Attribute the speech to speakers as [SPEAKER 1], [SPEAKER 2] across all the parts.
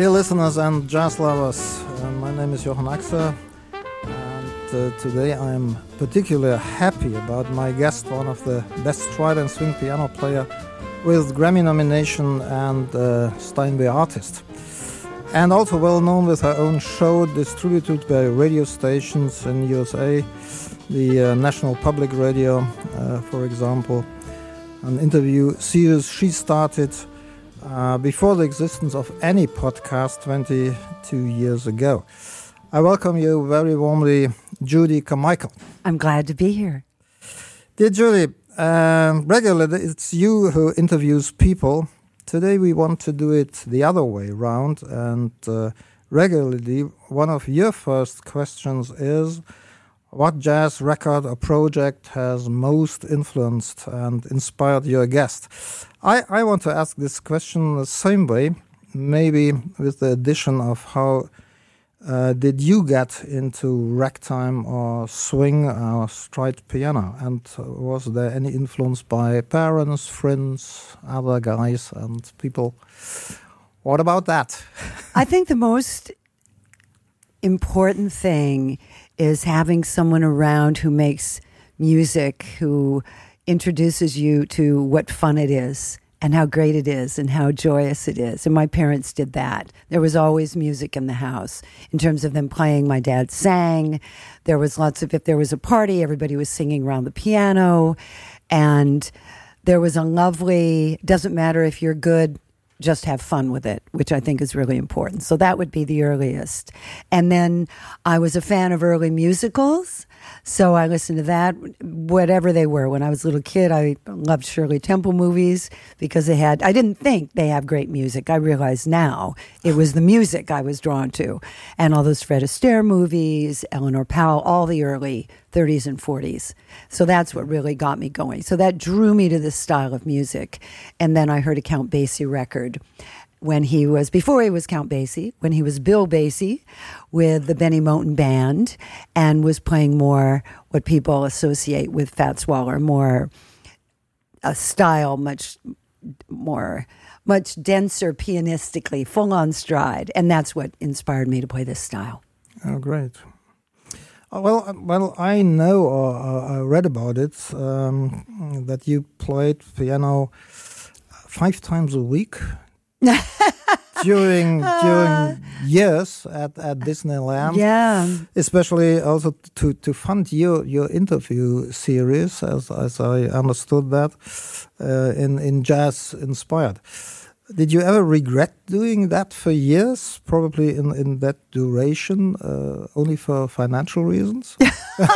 [SPEAKER 1] Dear listeners and jazz lovers, uh, my name is Jochen Axer, and uh, today I'm particularly happy about my guest, one of the best stride and swing piano player with Grammy nomination and uh, Steinway artist. And also well known with her own show distributed by radio stations in USA, the uh, National Public Radio, uh, for example, an interview series she started uh, before the existence of any podcast 22 years ago. I welcome you very warmly, Judy Carmichael.
[SPEAKER 2] I'm glad to be here.
[SPEAKER 1] Dear Judy, um, regularly it's you who interviews people. Today we want to do it the other way around, and uh, regularly one of your first questions is what jazz record or project has most influenced and inspired your guest? I, I want to ask this question the same way, maybe with the addition of how uh, did you get into ragtime or swing or stride piano? And was there any influence by parents, friends, other guys, and people? What about that?
[SPEAKER 2] I think the most important thing is having someone around who makes music, who introduces you to what fun it is and how great it is and how joyous it is. And my parents did that. There was always music in the house in terms of them playing. My dad sang. There was lots of, if there was a party, everybody was singing around the piano. And there was a lovely, doesn't matter if you're good just have fun with it, which I think is really important. So that would be the earliest. And then I was a fan of early musicals. So I listened to that, whatever they were. When I was a little kid, I loved Shirley Temple movies because they had, I didn't think they have great music. I realize now it was the music I was drawn to. And all those Fred Astaire movies, Eleanor Powell, all the early 30s and 40s. So that's what really got me going. So that drew me to this style of music. And then I heard a Count Basie record when he was before he was Count Basie, when he was Bill Basie with the Benny Moten band and was playing more what people associate with Fats Waller, more a style much more much denser pianistically, full on stride, and that's what inspired me to play this style.
[SPEAKER 1] Oh, great. Uh, well, uh, well, I know or uh, I read about it um, that you played piano five times a week during during years at, at Disneyland.
[SPEAKER 2] Yeah.
[SPEAKER 1] Especially also to, to fund your, your interview series, as as I understood that, uh, in in jazz inspired. Did you ever regret doing that for years? Probably in, in that duration, uh, only for financial reasons?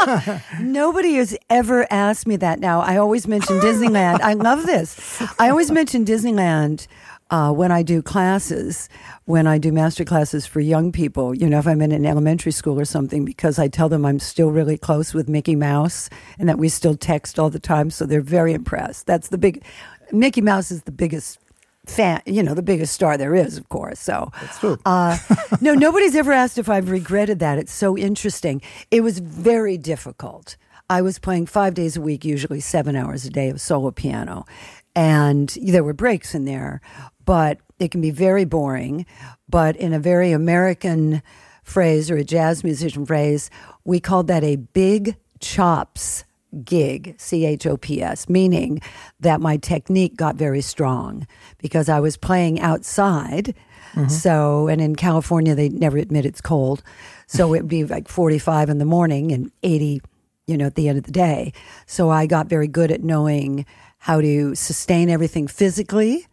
[SPEAKER 2] Nobody has ever asked me that now. I always mention Disneyland. I love this. I always mention Disneyland uh, when I do classes, when I do master classes for young people, you know, if I'm in an elementary school or something, because I tell them I'm still really close with Mickey Mouse and that we still text all the time. So they're very impressed. That's the big, Mickey Mouse is the biggest fan, you know, the biggest star there is, of course. So
[SPEAKER 1] that's true. uh,
[SPEAKER 2] no, nobody's ever asked if I've regretted that. It's so interesting. It was very difficult. I was playing five days a week, usually seven hours a day of solo piano. And there were breaks in there, but it can be very boring. But in a very American phrase or a jazz musician phrase, we called that a big chops gig, C H O P S, meaning that my technique got very strong because I was playing outside. Mm-hmm. So, and in California, they never admit it's cold. So it'd be like 45 in the morning and 80, you know, at the end of the day. So I got very good at knowing how to sustain everything physically.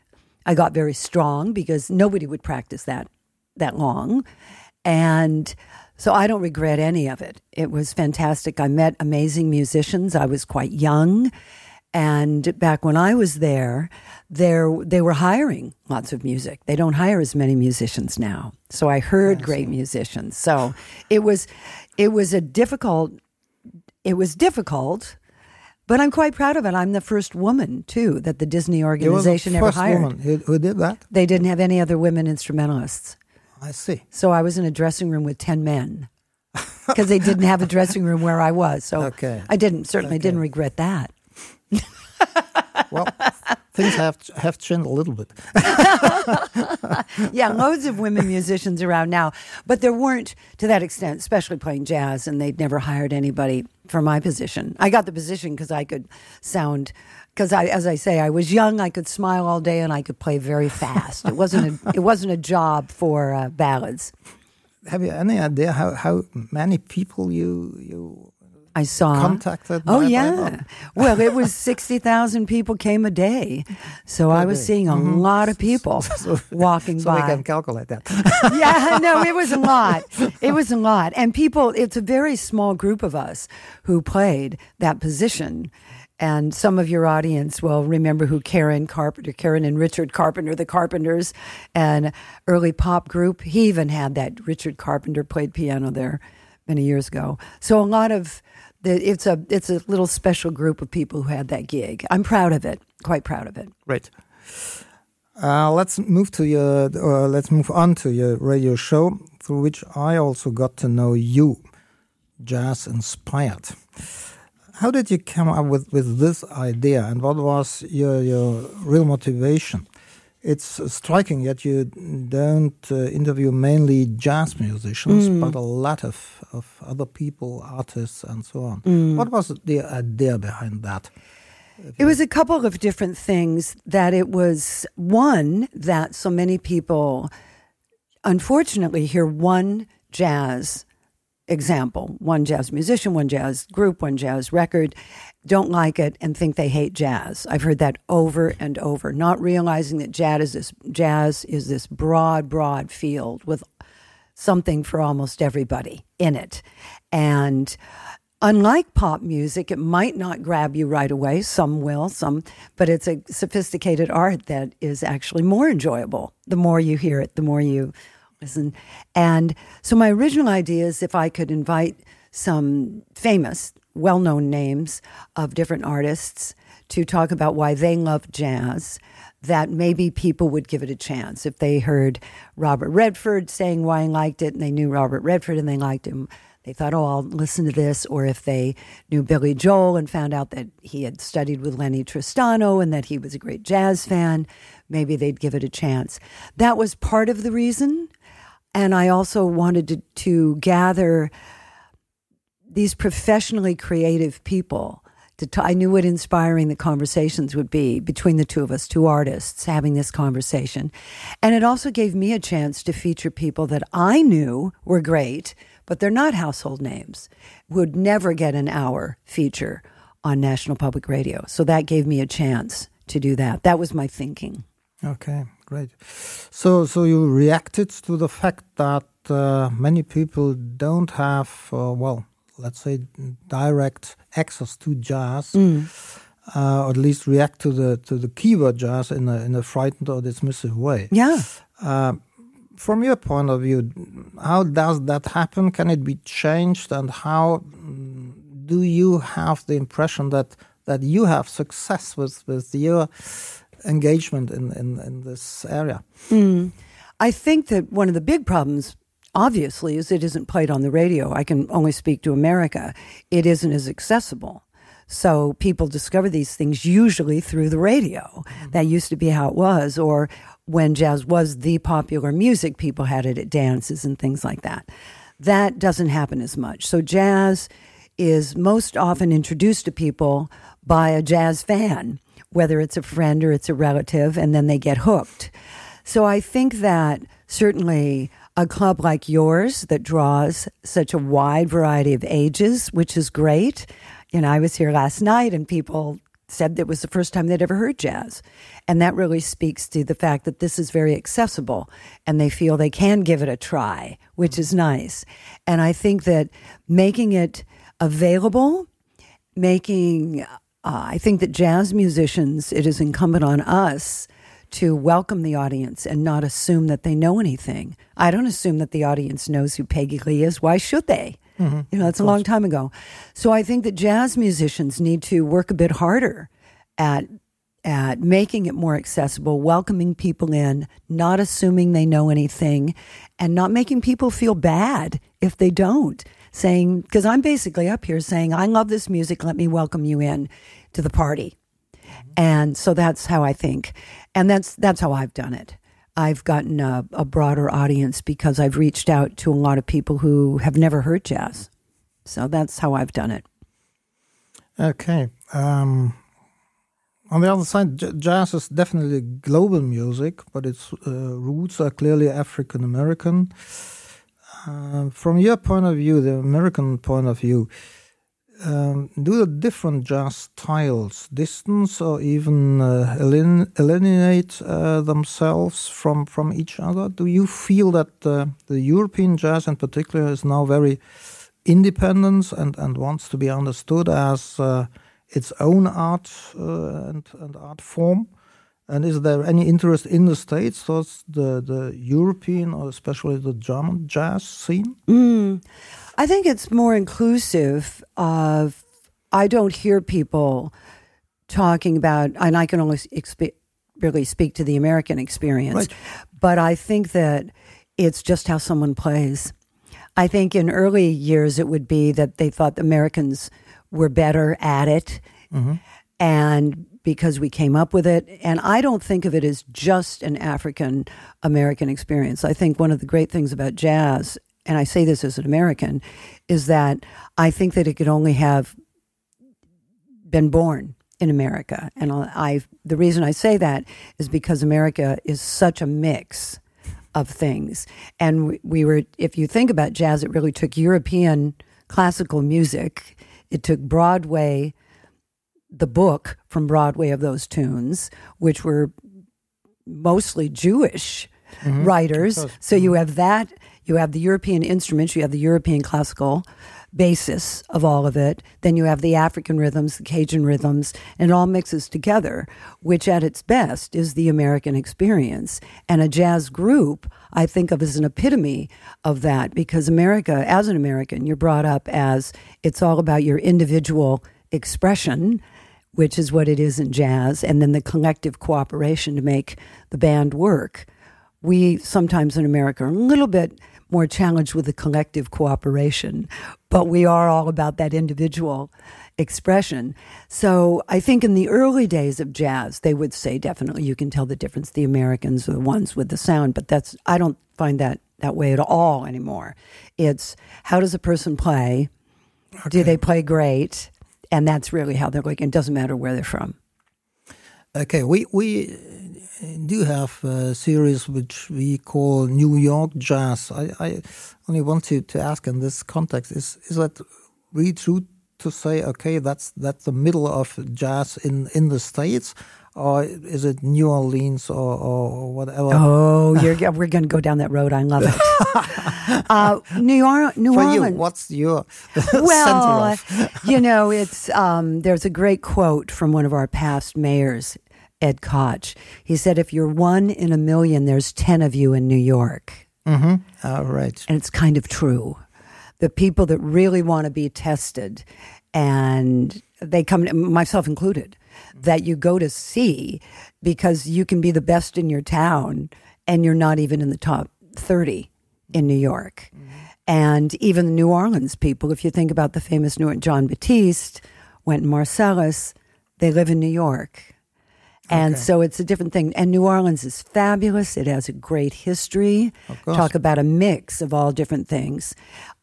[SPEAKER 2] I got very strong because nobody would practice that that long. And so I don't regret any of it. It was fantastic. I met amazing musicians. I was quite young. And back when I was there, there they were hiring lots of music. They don't hire as many musicians now. So I heard great musicians. So it was it was a difficult it was difficult, but I'm quite proud of it. I'm the first woman too that the Disney organization ever hired.
[SPEAKER 1] Who, who did that?
[SPEAKER 2] They didn't have any other women instrumentalists.
[SPEAKER 1] I see.
[SPEAKER 2] So I was in a dressing room with 10 men because they didn't have a dressing room where I was. So
[SPEAKER 1] okay.
[SPEAKER 2] I didn't, certainly okay. didn't regret that.
[SPEAKER 1] well, things have have changed a little bit.
[SPEAKER 2] yeah, loads of women musicians around now, but there weren't to that extent, especially playing jazz, and they'd never hired anybody for my position. I got the position because I could sound. Because I, as I say, I was young. I could smile all day, and I could play very fast. It wasn't a, it wasn't a job for uh, ballads.
[SPEAKER 1] Have you any idea how, how many people you you
[SPEAKER 2] I saw
[SPEAKER 1] contacted?
[SPEAKER 2] Oh yeah. well, it was sixty thousand people came a day, so I was seeing a mm-hmm. lot of people walking
[SPEAKER 1] So we
[SPEAKER 2] by.
[SPEAKER 1] can calculate that.
[SPEAKER 2] yeah, no, it was a lot. It was a lot. And people, it's a very small group of us who played that position. And some of your audience will remember who Karen Carpenter, Karen and Richard Carpenter, the Carpenters, and early pop group. He even had that. Richard Carpenter played piano there many years ago. So a lot of it's a it's a little special group of people who had that gig. I'm proud of it. Quite proud of it.
[SPEAKER 1] Right. Uh, let's move to your. Uh, let's move on to your radio show, through which I also got to know you, jazz inspired. How did you come up with, with this idea, and what was your your real motivation? It's striking that you don't uh, interview mainly jazz musicians, but a lot of, of other people, artists, and so on. What was the idea behind that?
[SPEAKER 2] It was a couple of different things that it was one that so many people unfortunately hear one jazz example, one jazz musician, one jazz group, one jazz record, don't like it and think they hate jazz. I've heard that over and over, not realizing that jazz is this jazz is this broad, broad field with something for almost everybody in it. And unlike pop music, it might not grab you right away. Some will, some, but it's a sophisticated art that is actually more enjoyable. The more you hear it, the more you listen. And so my original idea is if I could invite some famous, well known names of different artists to talk about why they love jazz, that maybe people would give it a chance. If they heard Robert Redford saying why he liked it and they knew Robert Redford and they liked him, they thought, oh, I'll listen to this. Or if they knew Billy Joel and found out that he had studied with Lennie Tristano and that he was a great jazz fan, maybe they'd give it a chance. That was part of the reason. And I also wanted to, to gather these professionally creative people. To t- I knew what inspiring the conversations would be between the two of us, two artists having this conversation. And it also gave me a chance to feature people that I knew were great, but they're not household names, would never get an hour feature on National Public Radio. So that gave me a chance to do that. That was my thinking.
[SPEAKER 1] Okay, great. So, so you reacted to the fact that uh, many people don't have, uh, well, let's say, direct access to jazz, uh, or at least react to the to the keyword jazz in a in a frightened or dismissive way.
[SPEAKER 2] Yeah.
[SPEAKER 1] Uh, from your point of view, how does that happen? Can it be changed, and how mm, do you have the impression that that you have success with with your engagement in, in, in this area? Hmm.
[SPEAKER 2] I think that one of the big problems, obviously, is it isn't played on the radio. I can only speak to America. It isn't as accessible. So people discover these things usually through the radio. Mm-hmm. That used to be how it was. Or when jazz was the popular music, people had it at dances and things like that. That doesn't happen as much. So jazz is most often introduced to people by a jazz fan, whether it's a friend or it's a relative, and then they get hooked. So I think that certainly a club like yours that draws such a wide variety of ages, which is great. You know, I was here last night and people said that was the first time they'd ever heard jazz. And that really speaks to the fact that this is very accessible and they feel they can give it a try, which is nice. And I think that making it available, making, uh, I think that jazz musicians, it is incumbent on us to welcome the audience and not assume that they know anything. I don't assume that the audience knows who Peggy Lee is. Why should they? you know, that's a long time ago. So I think that jazz musicians need to work a bit harder at at making it more accessible, welcoming people in, not assuming they know anything, and not making people feel bad if they don't. Saying, because I'm basically up here saying, I love this music, let me welcome you in to the party. And so that's how I think. And that's that's how I've done it. I've gotten a, a, broader audience because I've reached out to a lot of people who have never heard jazz. So that's how I've done it.
[SPEAKER 1] Okay. Um, on the other side, j- jazz is definitely global music, but its uh, roots are clearly African American. Uh, from your point of view, the American point of view, um, do the different jazz styles distance or even uh, uh, themselves from, from each other? Do you feel that uh, the European jazz in particular is now very independent and, and wants to be understood as uh, its own art uh, and, and art form? And is there any interest in the States towards the, the European or especially the German jazz scene?
[SPEAKER 2] Mm. I think it's more inclusive of, I don't hear people talking about, and I can only expe- really speak to the American experience, right. but I think that it's just how someone plays. I think in early years it would be that they thought the Americans were better at it. Mm-hmm. And because we came up with it. And I don't think of it as just an African American experience. I think one of the great things about jazz, and I say this as an American, is that I think that it could only have been born in America. And I, the reason I say that is because America is such a mix of things. And we, we were, if you think about jazz, it really took European classical music, it took Broadway the book from Broadway of those tunes, which were mostly Jewish mm-hmm. writers. So you have that, you have the European instruments, you have the European classical basis of all of it. Then you have the African rhythms, the Cajun rhythms, and it all mixes together, which at its best is the American experience. And a jazz group, I think of as an epitome of that because America, as an American, you're brought up as it's all about your individual expression which is what it is in jazz, and then the collective cooperation to make the band work. We sometimes in America are a little bit more challenged with the collective cooperation, but we are all about that individual expression. So I think in the early days of jazz, they would say definitely you can tell the difference. The Americans are the ones with the sound, but that's I don't find that that way at all anymore. It's how does a person play? Okay. Do they play great? And that's really how they're looking. It doesn't matter where they're from.
[SPEAKER 1] Okay, we we do have a series which we call New York Jazz. I, I only want to, to ask in this context: is is that really true to say? Okay, that's that's the middle of jazz in in the states, or is it New Orleans or, or whatever?
[SPEAKER 2] Oh, we're going to go down that road. I love it. uh, New, York, New
[SPEAKER 1] For
[SPEAKER 2] Orleans.
[SPEAKER 1] You, what's your
[SPEAKER 2] well? you know, it's um, there's a great quote from one of our past mayors, Ed Koch. He said, "If you're one in a million, there's ten of you in New York."
[SPEAKER 1] Mm-hmm. All right,
[SPEAKER 2] and it's kind of true. The people that really want to be tested, and they come, myself included that you go to see because you can be the best in your town and you're not even in the top 30 in New York. Mm-hmm. And even the New Orleans people, if you think about the famous New Jon Batiste, Wynton Marsalis, they live in New York. And okay. so it's a different thing. And New Orleans is fabulous. It has a great history. Talk about a mix of all different things.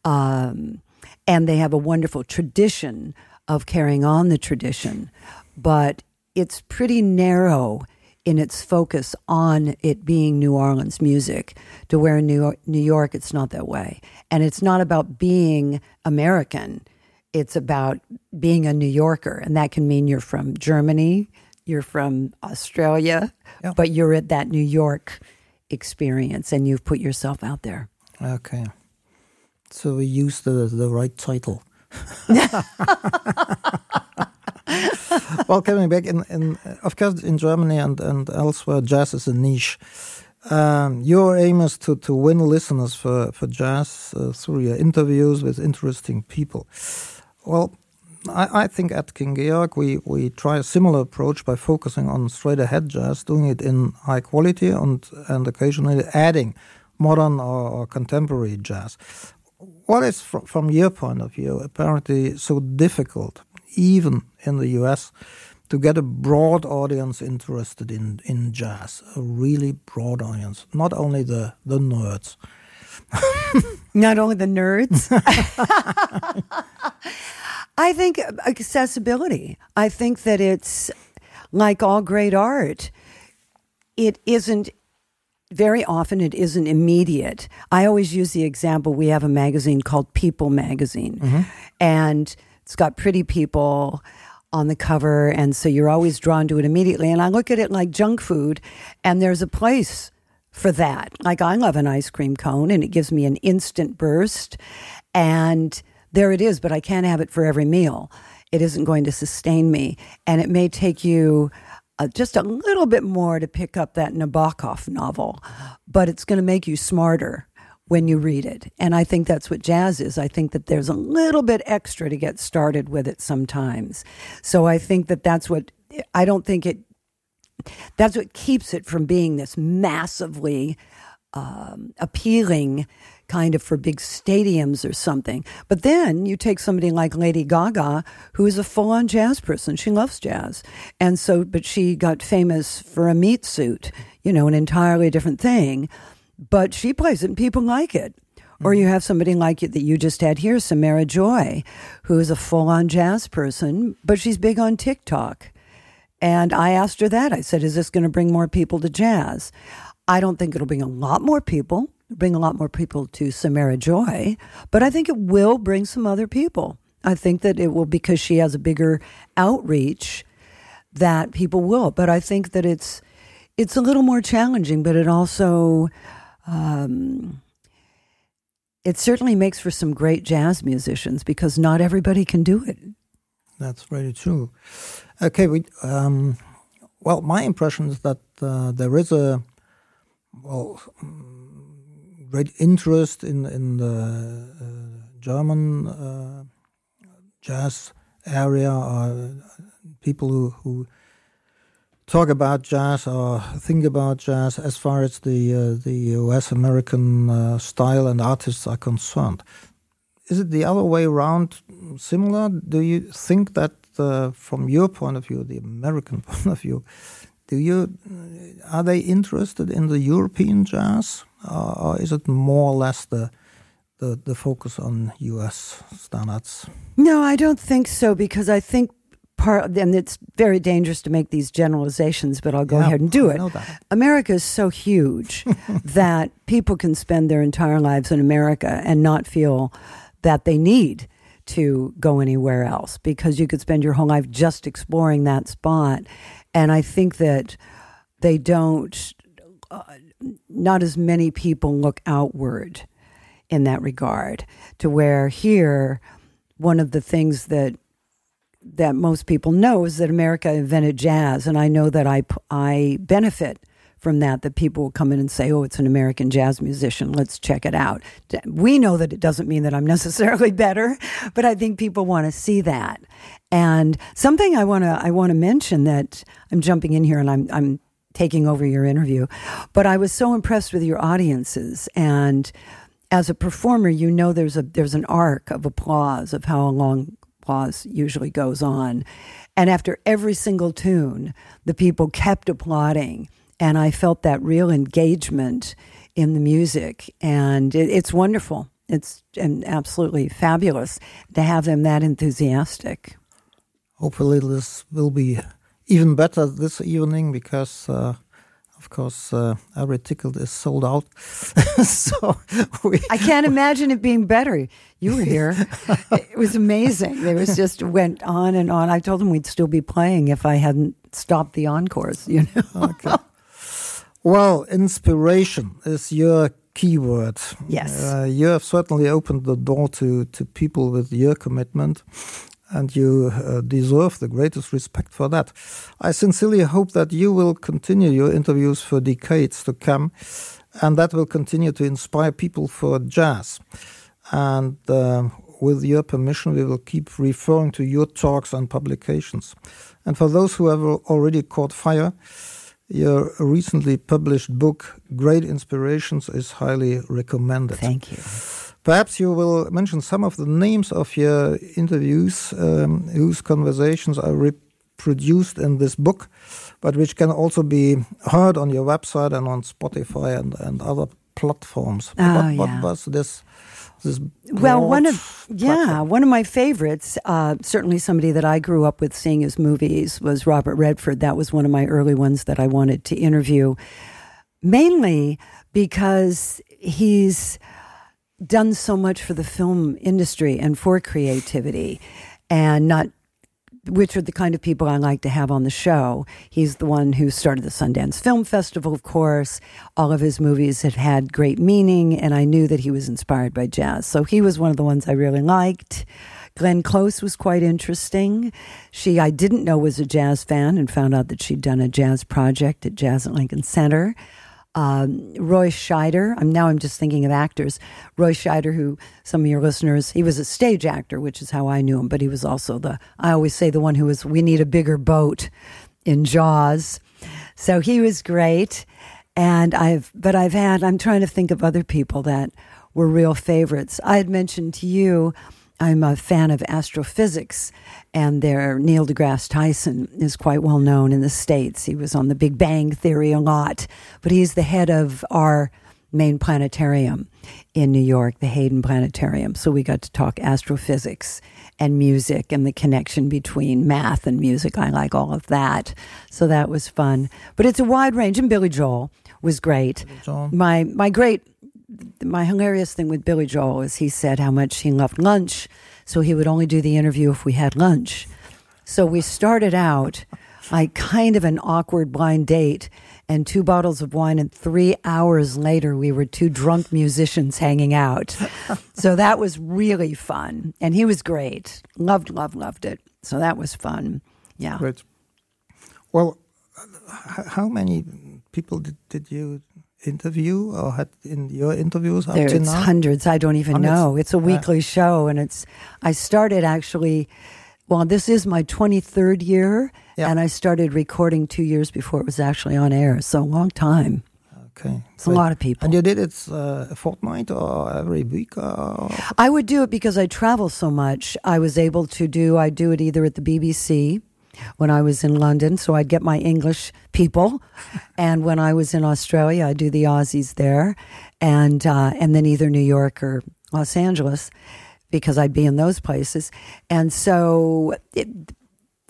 [SPEAKER 2] Um, and they have a wonderful tradition of carrying on the tradition but it's pretty narrow in its focus on it being New Orleans music, to where in New York, New York it's not that way. And it's not about being American, it's about being a New Yorker. And that can mean you're from Germany, you're from Australia, yeah. but you're at that New York experience and you've put yourself out there.
[SPEAKER 1] Okay. So we use the, the right title. well, coming back in, in, of course, in Germany and, and elsewhere, jazz is a niche. Um, your aim is to, to win listeners for, for jazz uh, through your interviews with interesting people. Well, I, I, think at King Georg we, we try a similar approach by focusing on straight ahead jazz, doing it in high quality and, and occasionally adding modern or, or contemporary jazz. What is, fr from your point of view, apparently so difficult even in the US, to get a broad audience interested in, in jazz, a really broad audience, not only the, the nerds.
[SPEAKER 2] not only the nerds. I think accessibility. I think that it's like all great art, it isn't very often it isn't immediate. I always use the example we have a magazine called People Magazine, mm-hmm. and it's got pretty people on the cover. And so you're always drawn to it immediately. And I look at it like junk food, and there's a place for that. Like I love an ice cream cone, and it gives me an instant burst. And there it is, but I can't have it for every meal. It isn't going to sustain me. And it may take you uh, just a little bit more to pick up that Nabokov novel, but it's going to make you smarter when you read it. And I think that's what jazz is. I think that there's a little bit extra to get started with it sometimes. So I think that that's what I don't think it that's what keeps it from being this massively um, appealing kind of for big stadiums or something. But then you take somebody like Lady Gaga, who is a full on jazz person. She loves jazz. And so, but she got famous for a meat suit, you know, an entirely different thing but she plays it and people like it. Or you mm-hmm. have somebody like it that you just had here, Samara Joy, who is a full on jazz person, but she's big on TikTok. And I asked her that. I said, Is this going to bring more people to jazz? I don't think it'll bring a lot more people, bring a lot more people to Samara Joy, but I think it will bring some other people. I think that it will, because she has a bigger outreach, that people will. But I think that it's it's a little more challenging, but it also um, it certainly makes for some great jazz musicians because not everybody can do it.
[SPEAKER 1] That's very true. Okay, we, um, well, my impression is that uh, there is a well great interest in in the uh, German uh, jazz area, or people who, who talk about jazz or think about jazz as far as the uh, the US American uh, style and artists are concerned. Is it the other way around similar? Do you think that uh, from your point of view, the American point of view, do you uh, are they interested in the European jazz or is it more or less the the, the focus on US standards?
[SPEAKER 2] No, I don't think so because I think part, and it's very dangerous to make these generalizations, but I'll go
[SPEAKER 1] yeah,
[SPEAKER 2] ahead and do
[SPEAKER 1] I
[SPEAKER 2] it. America is so huge that people can spend their entire lives in America and not feel that they need to go anywhere else because you could spend your whole life just exploring that spot. And I think that they don't, uh, not as many people look outward in that regard, to where here, one of the things that that most people know is that America invented jazz, and I know that I I benefit from that. That people will come in and say, "Oh, it's an American jazz musician. Let's check it out." We know that it doesn't mean that I'm necessarily better, but I think people want to see that. And something I want to I want to mention that I'm jumping in here and I'm I'm taking over your interview, but I was so impressed with your audiences and as a performer, you know there's a there's an arc of applause of how long applause usually goes on. And after every single tune, the people kept applauding. And I felt that real engagement in the music. And it, it's wonderful. It's and absolutely fabulous to have them that enthusiastic.
[SPEAKER 1] Hopefully, this will be even better this evening because uh, of course, uh, every ticket is sold out. so we,
[SPEAKER 2] I can't imagine it being better. You were here; it was amazing. It was just went on and on. I told them we'd still be playing if I hadn't stopped the encores. You know. okay.
[SPEAKER 1] Well, inspiration is your keyword.
[SPEAKER 2] Yes.
[SPEAKER 1] Uh, you have certainly opened the door to to people with your commitment and you uh, deserve the greatest respect for that. I sincerely hope that you will continue your interviews for decades to come, and that will continue to inspire people for jazz. And uh, with your permission, we will keep referring to your talks and publications. And for those who have already caught fire, your recently published book, Great Inspirations, is highly recommended.
[SPEAKER 2] Thank you.
[SPEAKER 1] Perhaps you will mention some of the names of your interviews um, whose conversations are reproduced in this book, but which can also be heard on your website and on Spotify and, and other platforms.
[SPEAKER 2] Oh,
[SPEAKER 1] what, what
[SPEAKER 2] yeah.
[SPEAKER 1] was this? This
[SPEAKER 2] Well, one of yeah,
[SPEAKER 1] platform?
[SPEAKER 2] one of my favorites. Uh, certainly, somebody that I grew up with seeing his movies was Robert Redford. That was one of my early ones that I wanted to interview, mainly because he's done so much for the film industry and for creativity, and not which are the kind of people I like to have on the show. He's the one who started the Sundance Film Festival, of course. All of his movies had had great meaning, and I knew that he was inspired by jazz. So he was one of the ones I really liked. Glenn Close was quite interesting. She, I didn't know was a jazz fan and found out that she'd done a jazz project at Jazz at Lincoln Center. Um, Roy Scheider, I'm now I'm just thinking of actors. Roy Scheider, who some of your listeners, he was a stage actor, which is how I knew him, but he was also the, I always say the one who was, we need a bigger boat in Jaws. So he was great. And I've, but I've had, I'm trying to think of other people that were real favorites. I had mentioned to you, I'm a fan of astrophysics, and their Neil deGrasse Tyson is quite well known in the States. He was on the Big Bang Theory a lot, but he's the head of our main planetarium in New York, the Hayden Planetarium. So we got to talk astrophysics and music and the connection between math and music. I like all of that. So that was fun. But it's a wide range. And Billy Joel was great.
[SPEAKER 1] Joel.
[SPEAKER 2] My my great my hilarious thing with Billy Joel is he said how much he loved lunch, so he would only do the interview if we had lunch. So we started out like kind of an awkward blind date and two bottles of wine and 3 hours later we were two drunk musicians hanging out. so that was really fun and he was great. Loved loved loved it. So that was fun. Yeah.
[SPEAKER 1] Great. Well, how many people did, did you interview or had in your interviews up
[SPEAKER 2] There,
[SPEAKER 1] to
[SPEAKER 2] it's
[SPEAKER 1] now?
[SPEAKER 2] hundreds. I don't even
[SPEAKER 1] Hundreds?
[SPEAKER 2] know. It's a weekly show, and it's. I started actually. Well, this is my 23rd year,
[SPEAKER 1] Yeah.
[SPEAKER 2] and I started recording two years before it was actually on air. So a long time.
[SPEAKER 1] Okay,
[SPEAKER 2] It's a lot of people.
[SPEAKER 1] And you did it uh, a fortnight or every week? Or?
[SPEAKER 2] I would do it because I travel so much. I was able to do. I do it either at the BBC when I was in London, so I'd get my English people, and when I was in Australia, I'd do the Aussies there, and uh, and then either New York or Los Angeles, because I'd be in those places, and so. It,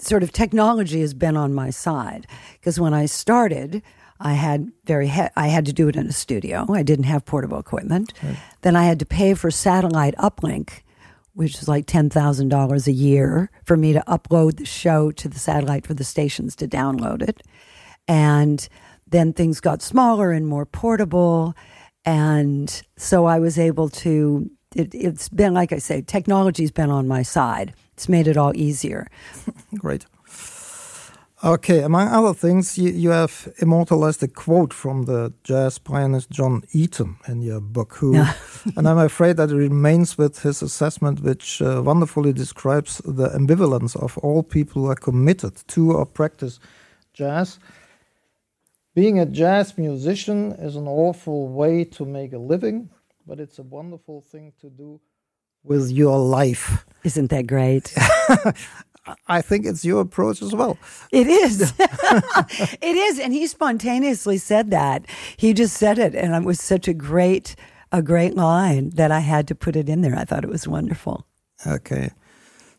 [SPEAKER 2] Sort of technology has been on my side because when I started, I had very he- I had to do it in a studio. I didn't have portable equipment. Then I had to pay for satellite uplink, which is like ten thousand dollars a year for me to upload the show to the satellite for the stations to download it. And then things got smaller and more portable, and so I was able to. It, it's been like I say, technology's been on my side. It's made it all easier.
[SPEAKER 1] Great. Okay, among other things, you, you have immortalized a quote from the jazz pianist John Eaton in your book, who, and I'm afraid that it remains with his assessment, which uh, wonderfully describes the ambivalence of all people who are committed to or practice jazz. Being a jazz musician is an awful way to make a living, but it's a wonderful thing to do with your life.
[SPEAKER 2] Isn't that great?
[SPEAKER 1] I think it's your approach as well.
[SPEAKER 2] It is. it is. And he spontaneously said that. He just said it. And it was such a great, a great line that I had to put it in there. I thought it was wonderful.
[SPEAKER 1] Okay,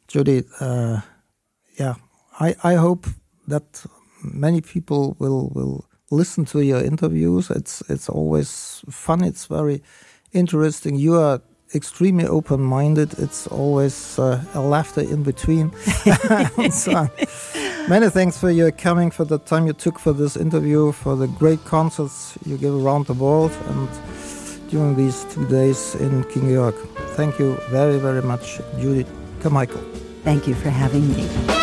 [SPEAKER 1] Judy. Uh, yeah, I I hope that many people will will listen to your interviews. It's it's always fun. It's very interesting. You are extremely open minded. It's always uh, a laughter in between. so. Many thanks for your coming, for the time you took for this interview, for the great concerts you give around the world, and during these two days in King Georg. Thank you very, very much, Judith Carmichael.
[SPEAKER 2] Thank you for having me.